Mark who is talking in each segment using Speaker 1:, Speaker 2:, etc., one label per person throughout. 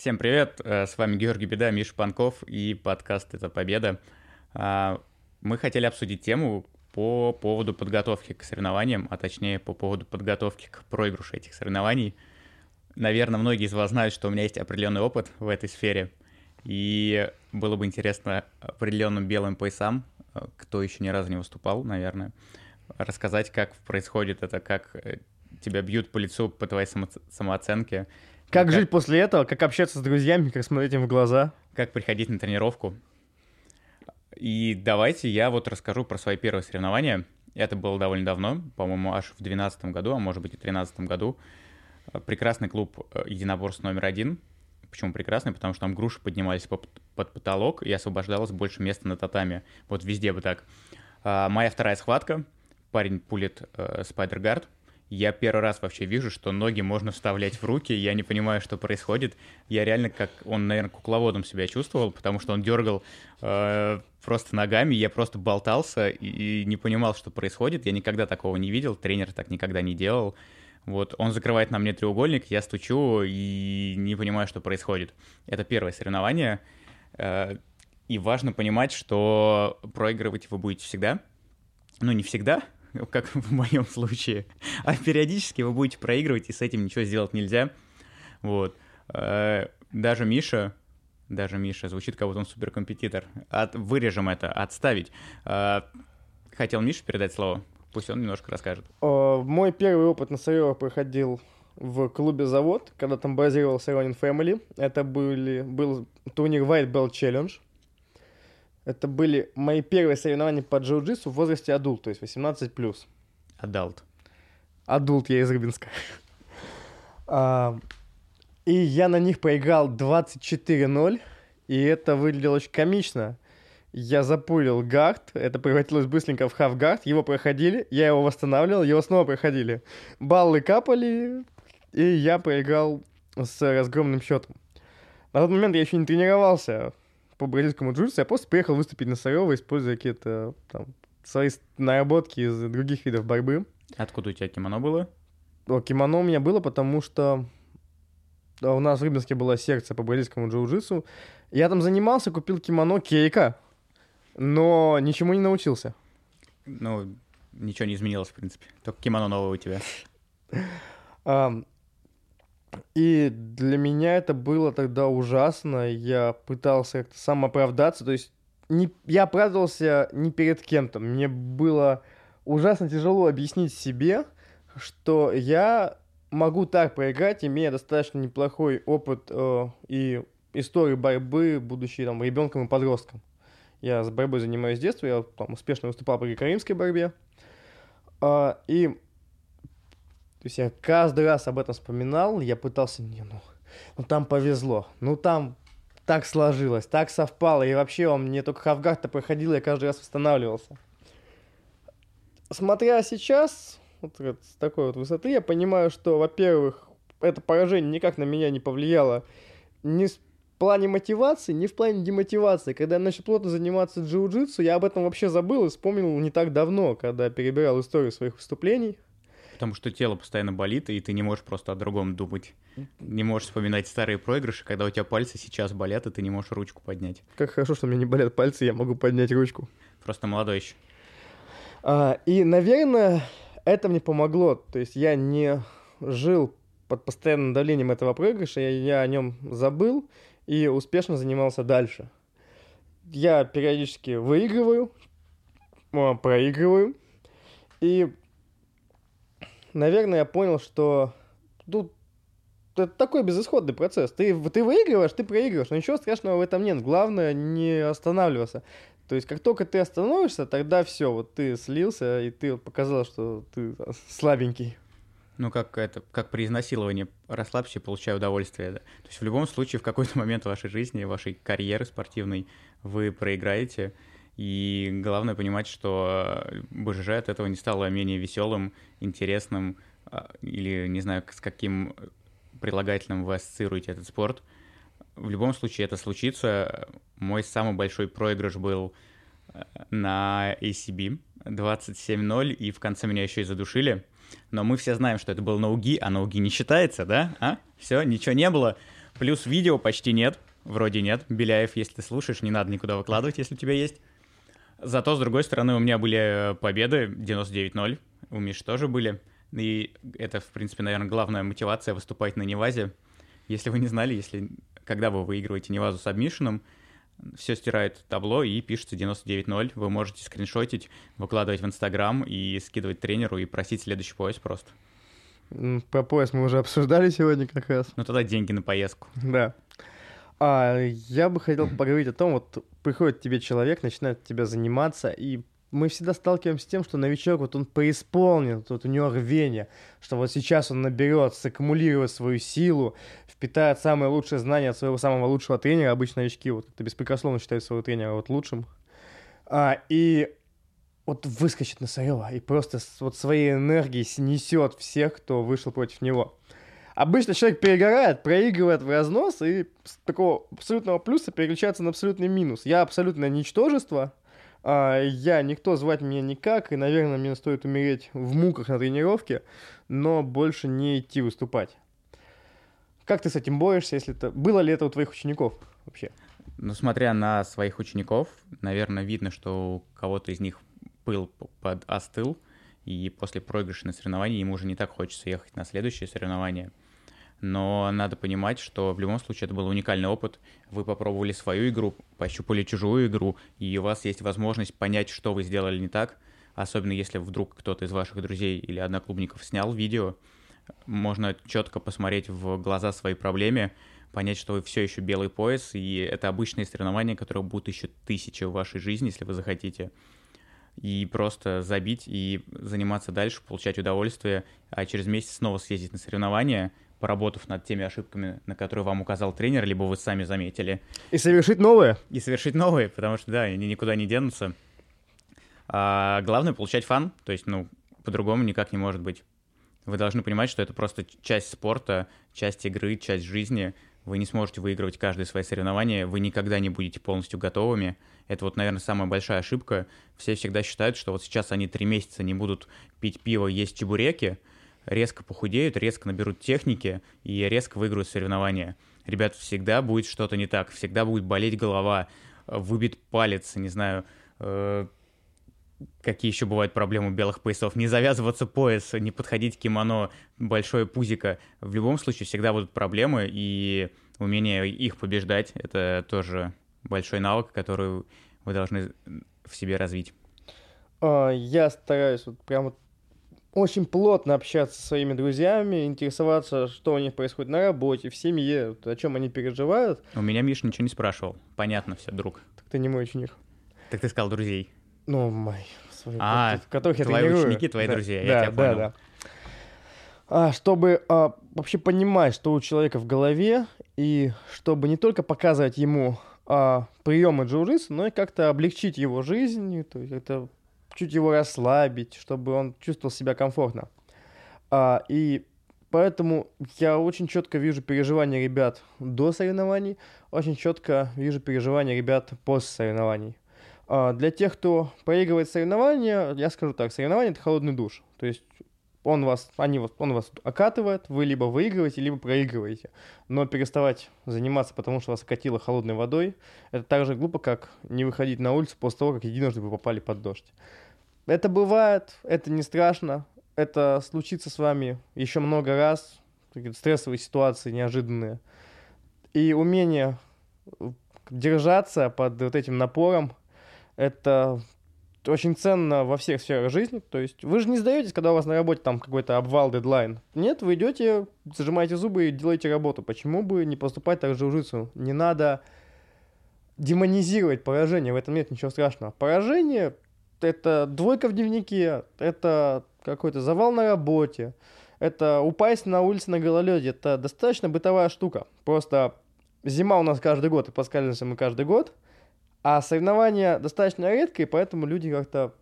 Speaker 1: Всем привет, э, с вами Георгий Беда, Миша Панков и подкаст «Это Победа». А, мы хотели обсудить тему по поводу подготовки к соревнованиям, а точнее по поводу подготовки к проигрышу этих соревнований. Наверное, многие из вас знают, что у меня есть определенный опыт в этой сфере, и было бы интересно определенным белым поясам, э, кто еще ни разу не выступал, наверное, рассказать, как происходит это, как э, тебя бьют по лицу по твоей само самооценке.
Speaker 2: Как, как жить после этого, как общаться с друзьями, как смотреть им в глаза.
Speaker 1: Как приходить на тренировку. И давайте я вот расскажу про свои первые соревнования. Это было довольно давно, по-моему, аж в 2012 году, а может быть и в 2013 году. Прекрасный клуб э, единоборств номер один. Почему прекрасный? Потому что там груши поднимались под потолок и освобождалось больше места на татами. Вот везде бы так. А, моя вторая схватка. Парень пулит э, спайдергард я первый раз вообще вижу, что ноги можно вставлять в руки, я не понимаю, что происходит. Я реально как он, наверное, кукловодом себя чувствовал, потому что он дергал э, просто ногами, я просто болтался и, и не понимал, что происходит. Я никогда такого не видел, тренер так никогда не делал. Вот, он закрывает на мне треугольник, я стучу и не понимаю, что происходит. Это первое соревнование. Э, и важно понимать, что проигрывать вы будете всегда. Ну, не всегда, как в моем случае. А периодически вы будете проигрывать, и с этим ничего сделать нельзя. Вот. Э, даже Миша, даже Миша, звучит как будто он суперкомпетитор. От, вырежем это, отставить. Э, хотел Мише передать слово, пусть он немножко расскажет.
Speaker 2: Мой первый опыт на соревнованиях проходил в клубе «Завод», когда там базировался Ронин Family. Это были, был турнир White Belt Challenge. Это были мои первые соревнования по джиу-джитсу в возрасте адулт, то есть 18+.
Speaker 1: Адалт.
Speaker 2: Адулт, я из Рыбинска. а, и я на них проиграл 24-0, и это выглядело очень комично. Я запулил гард, это превратилось быстренько в хаф-гард, его проходили, я его восстанавливал, его снова проходили. Баллы капали, и я проиграл с разгромным счетом. На тот момент я еще не тренировался по бразильскому джиу я просто приехал выступить на Сарево, используя какие-то там свои наработки из других видов борьбы.
Speaker 1: Откуда у тебя кимоно было?
Speaker 2: О, кимоно у меня было, потому что у нас в Рыбинске было сердце по бразильскому джиу-джитсу. Я там занимался, купил кимоно кейка, но ничему не научился.
Speaker 1: Ну, ничего не изменилось, в принципе. Только кимоно новое у тебя.
Speaker 2: И для меня это было тогда ужасно. Я пытался как-то сам оправдаться. То есть не, я оправдывался не перед кем-то. Мне было ужасно тяжело объяснить себе, что я могу так проиграть, имея достаточно неплохой опыт э, и историю борьбы, будучи там ребенком и подростком. Я с борьбой занимаюсь с детства, я там успешно выступал при каримской борьбе. Э, и то есть я каждый раз об этом вспоминал, я пытался, не, ну, ну там повезло, ну там так сложилось, так совпало, и вообще он мне только Хавгард-то проходил, я каждый раз восстанавливался. Смотря сейчас, вот, вот с такой вот высоты, я понимаю, что, во-первых, это поражение никак на меня не повлияло ни в плане мотивации, ни в плане демотивации. Когда я начал плотно заниматься джиу-джитсу, я об этом вообще забыл и вспомнил не так давно, когда перебирал историю своих выступлений –
Speaker 1: Потому что тело постоянно болит, и ты не можешь просто о другом думать. Не можешь вспоминать старые проигрыши, когда у тебя пальцы сейчас болят, и ты не можешь ручку поднять.
Speaker 2: Как хорошо, что у меня не болят пальцы, я могу поднять ручку.
Speaker 1: Просто молодой еще.
Speaker 2: А, и, наверное, это мне помогло. То есть я не жил под постоянным давлением этого проигрыша, я, я о нем забыл и успешно занимался дальше. Я периодически выигрываю, а, проигрываю, и наверное, я понял, что тут это такой безысходный процесс. Ты, ты выигрываешь, ты проигрываешь, но ничего страшного в этом нет. Главное не останавливаться. То есть, как только ты остановишься, тогда все, вот ты слился, и ты показал, что ты слабенький.
Speaker 1: Ну, как это, как при изнасиловании расслабься и получай удовольствие. Да? То есть в любом случае в какой-то момент вашей жизни, вашей карьеры спортивной вы проиграете, и главное понимать, что э, БЖЖ от этого не стало менее веселым, интересным, а, или не знаю, с каким прилагательным вы ассоциируете этот спорт. В любом случае это случится. Мой самый большой проигрыш был э, на ACB 27-0, и в конце меня еще и задушили. Но мы все знаем, что это был ноуги, а ноуги не считается, да? А? Все, ничего не было. Плюс видео почти нет, вроде нет. Беляев, если ты слушаешь, не надо никуда выкладывать, если у тебя есть. Зато, с другой стороны, у меня были победы 99-0, у Миши тоже были. И это, в принципе, наверное, главная мотивация выступать на Невазе. Если вы не знали, если когда вы выигрываете Невазу с обмишином, все стирает табло и пишется 99.0. Вы можете скриншотить, выкладывать в Инстаграм и скидывать тренеру и просить следующий пояс просто.
Speaker 2: Про пояс мы уже обсуждали сегодня как раз.
Speaker 1: Ну тогда деньги на поездку.
Speaker 2: Да. А, я бы хотел поговорить о том, вот приходит тебе человек, начинает тебя заниматься, и мы всегда сталкиваемся с тем, что новичок, вот он преисполнен, вот у него рвение, что вот сейчас он наберет, саккумулирует свою силу, впитает самые лучшие знания от своего самого лучшего тренера. Обычно новички вот это беспрекословно считают своего тренера вот лучшим. А, и вот выскочит на Сарева и просто вот своей энергией снесет всех, кто вышел против него. Обычно человек перегорает, проигрывает в разнос и с такого абсолютного плюса переключается на абсолютный минус. Я абсолютное ничтожество, а, я никто звать меня никак, и, наверное, мне стоит умереть в муках на тренировке, но больше не идти выступать. Как ты с этим борешься, если это... Было ли это у твоих учеников вообще?
Speaker 1: Ну, смотря на своих учеников, наверное, видно, что у кого-то из них пыл под остыл, и после проигрыша на соревновании ему уже не так хочется ехать на следующее соревнование. Но надо понимать, что в любом случае это был уникальный опыт. Вы попробовали свою игру, пощупали чужую игру, и у вас есть возможность понять, что вы сделали не так, особенно если вдруг кто-то из ваших друзей или одноклубников снял видео, можно четко посмотреть в глаза своей проблеме, понять, что вы все еще белый пояс, и это обычные соревнования, которые будут еще тысячи в вашей жизни, если вы захотите и просто забить и заниматься дальше, получать удовольствие, а через месяц снова съездить на соревнования, поработав над теми ошибками, на которые вам указал тренер, либо вы сами заметили.
Speaker 2: И совершить новые.
Speaker 1: И совершить новые, потому что, да, они никуда не денутся. А главное — получать фан, то есть, ну, по-другому никак не может быть. Вы должны понимать, что это просто часть спорта, часть игры, часть жизни. Вы не сможете выигрывать каждое свои соревнования, вы никогда не будете полностью готовыми. Это вот, наверное, самая большая ошибка. Все всегда считают, что вот сейчас они три месяца не будут пить пиво, есть чебуреки, резко похудеют, резко наберут техники и резко выиграют соревнования. Ребят, всегда будет что-то не так, всегда будет болеть голова, выбит палец, не знаю, э, какие еще бывают проблемы у белых поясов, не завязываться пояс, не подходить к кимоно, большое пузико. В любом случае всегда будут проблемы, и умение их побеждать — это тоже большой навык, который вы должны в себе развить.
Speaker 2: А, я стараюсь вот прямо очень плотно общаться со своими друзьями, интересоваться, что у них происходит на работе, в семье, о чем они переживают.
Speaker 1: У меня Миша ничего не спрашивал. Понятно все, друг.
Speaker 2: Так ты не мой ученик.
Speaker 1: Так ты сказал друзей.
Speaker 2: Ну, мои.
Speaker 1: Свои, а, которых я твои тренирую. ученики, твои
Speaker 2: да,
Speaker 1: друзья,
Speaker 2: да,
Speaker 1: я тебя
Speaker 2: да,
Speaker 1: понял.
Speaker 2: Да. А, чтобы а, вообще понимать, что у человека в голове, и чтобы не только показывать ему а, приемы джиу но и как-то облегчить его жизнь, то есть это чуть его расслабить, чтобы он чувствовал себя комфортно. А, и поэтому я очень четко вижу переживания ребят до соревнований, очень четко вижу переживания ребят после соревнований. А, для тех, кто проигрывает соревнования, я скажу так, соревнования — это холодный душ. То есть он вас, они вас, он вас окатывает, вы либо выигрываете, либо проигрываете. Но переставать заниматься, потому что вас окатило холодной водой, это так же глупо, как не выходить на улицу после того, как единожды вы попали под дождь. Это бывает, это не страшно, это случится с вами еще много раз, стрессовые ситуации неожиданные. И умение держаться под вот этим напором, это очень ценно во всех сферах жизни. То есть вы же не сдаетесь, когда у вас на работе там какой-то обвал, дедлайн. Нет, вы идете, зажимаете зубы и делаете работу. Почему бы не поступать так же в жицу? Не надо демонизировать поражение, в этом нет ничего страшного. Поражение — это двойка в дневнике, это какой-то завал на работе, это упасть на улице на гололеде. Это достаточно бытовая штука. Просто зима у нас каждый год, и поскальзываемся мы каждый год — а соревнования достаточно редкие, поэтому люди как-то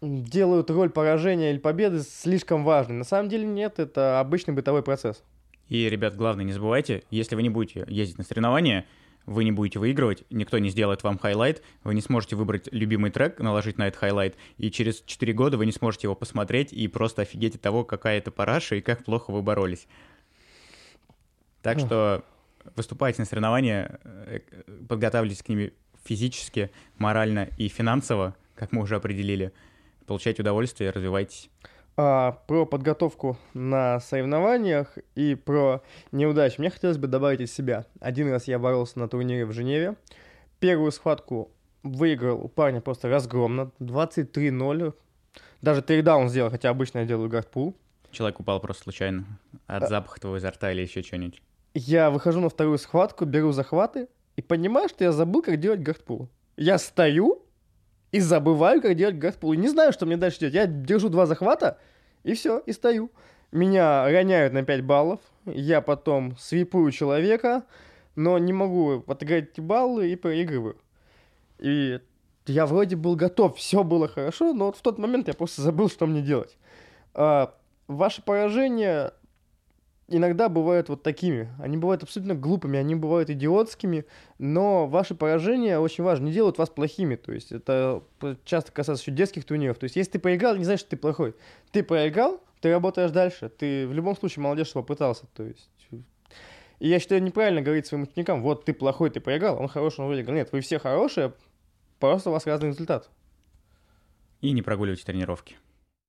Speaker 2: делают роль поражения или победы слишком важной. На самом деле нет, это обычный бытовой процесс.
Speaker 1: И, ребят, главное, не забывайте, если вы не будете ездить на соревнования, вы не будете выигрывать, никто не сделает вам highlight, вы не сможете выбрать любимый трек, наложить на этот highlight, и через 4 года вы не сможете его посмотреть и просто офигеть от того, какая это параша и как плохо вы боролись. Так что выступайте на соревнования, э, подготавливайтесь к ним физически, морально и финансово, как мы уже определили. Получайте удовольствие, развивайтесь.
Speaker 2: А, про подготовку на соревнованиях и про неудачи. Мне хотелось бы добавить из себя. Один раз я боролся на турнире в Женеве. Первую схватку выиграл у парня просто разгромно. 23-0. Даже takedown сделал, хотя обычно я делаю guard pull.
Speaker 1: Человек упал просто случайно от а... запаха твоего изо рта или еще что-нибудь.
Speaker 2: Я выхожу на вторую схватку, беру захваты и понимаю, что я забыл, как делать guard pull. Я стою и забываю, как делать гардпул. И не знаю, что мне дальше делать. Я держу два захвата, и все, и стою. Меня роняют на 5 баллов, я потом свипую человека, но не могу отыграть эти баллы и проигрываю. И я вроде был готов, все было хорошо, но вот в тот момент я просто забыл, что мне делать. А, ваши поражения иногда бывают вот такими. Они бывают абсолютно глупыми, они бывают идиотскими, но ваши поражения очень важны, не делают вас плохими. То есть это часто касается еще детских турниров. То есть если ты проиграл, не значит, что ты плохой. Ты проиграл, ты работаешь дальше. Ты в любом случае молодец, что попытался. То есть и я считаю неправильно говорить своим ученикам, вот ты плохой, ты проиграл, он хороший, он выиграл. Нет, вы все хорошие, просто у вас разный результат.
Speaker 1: И не прогуливайте тренировки.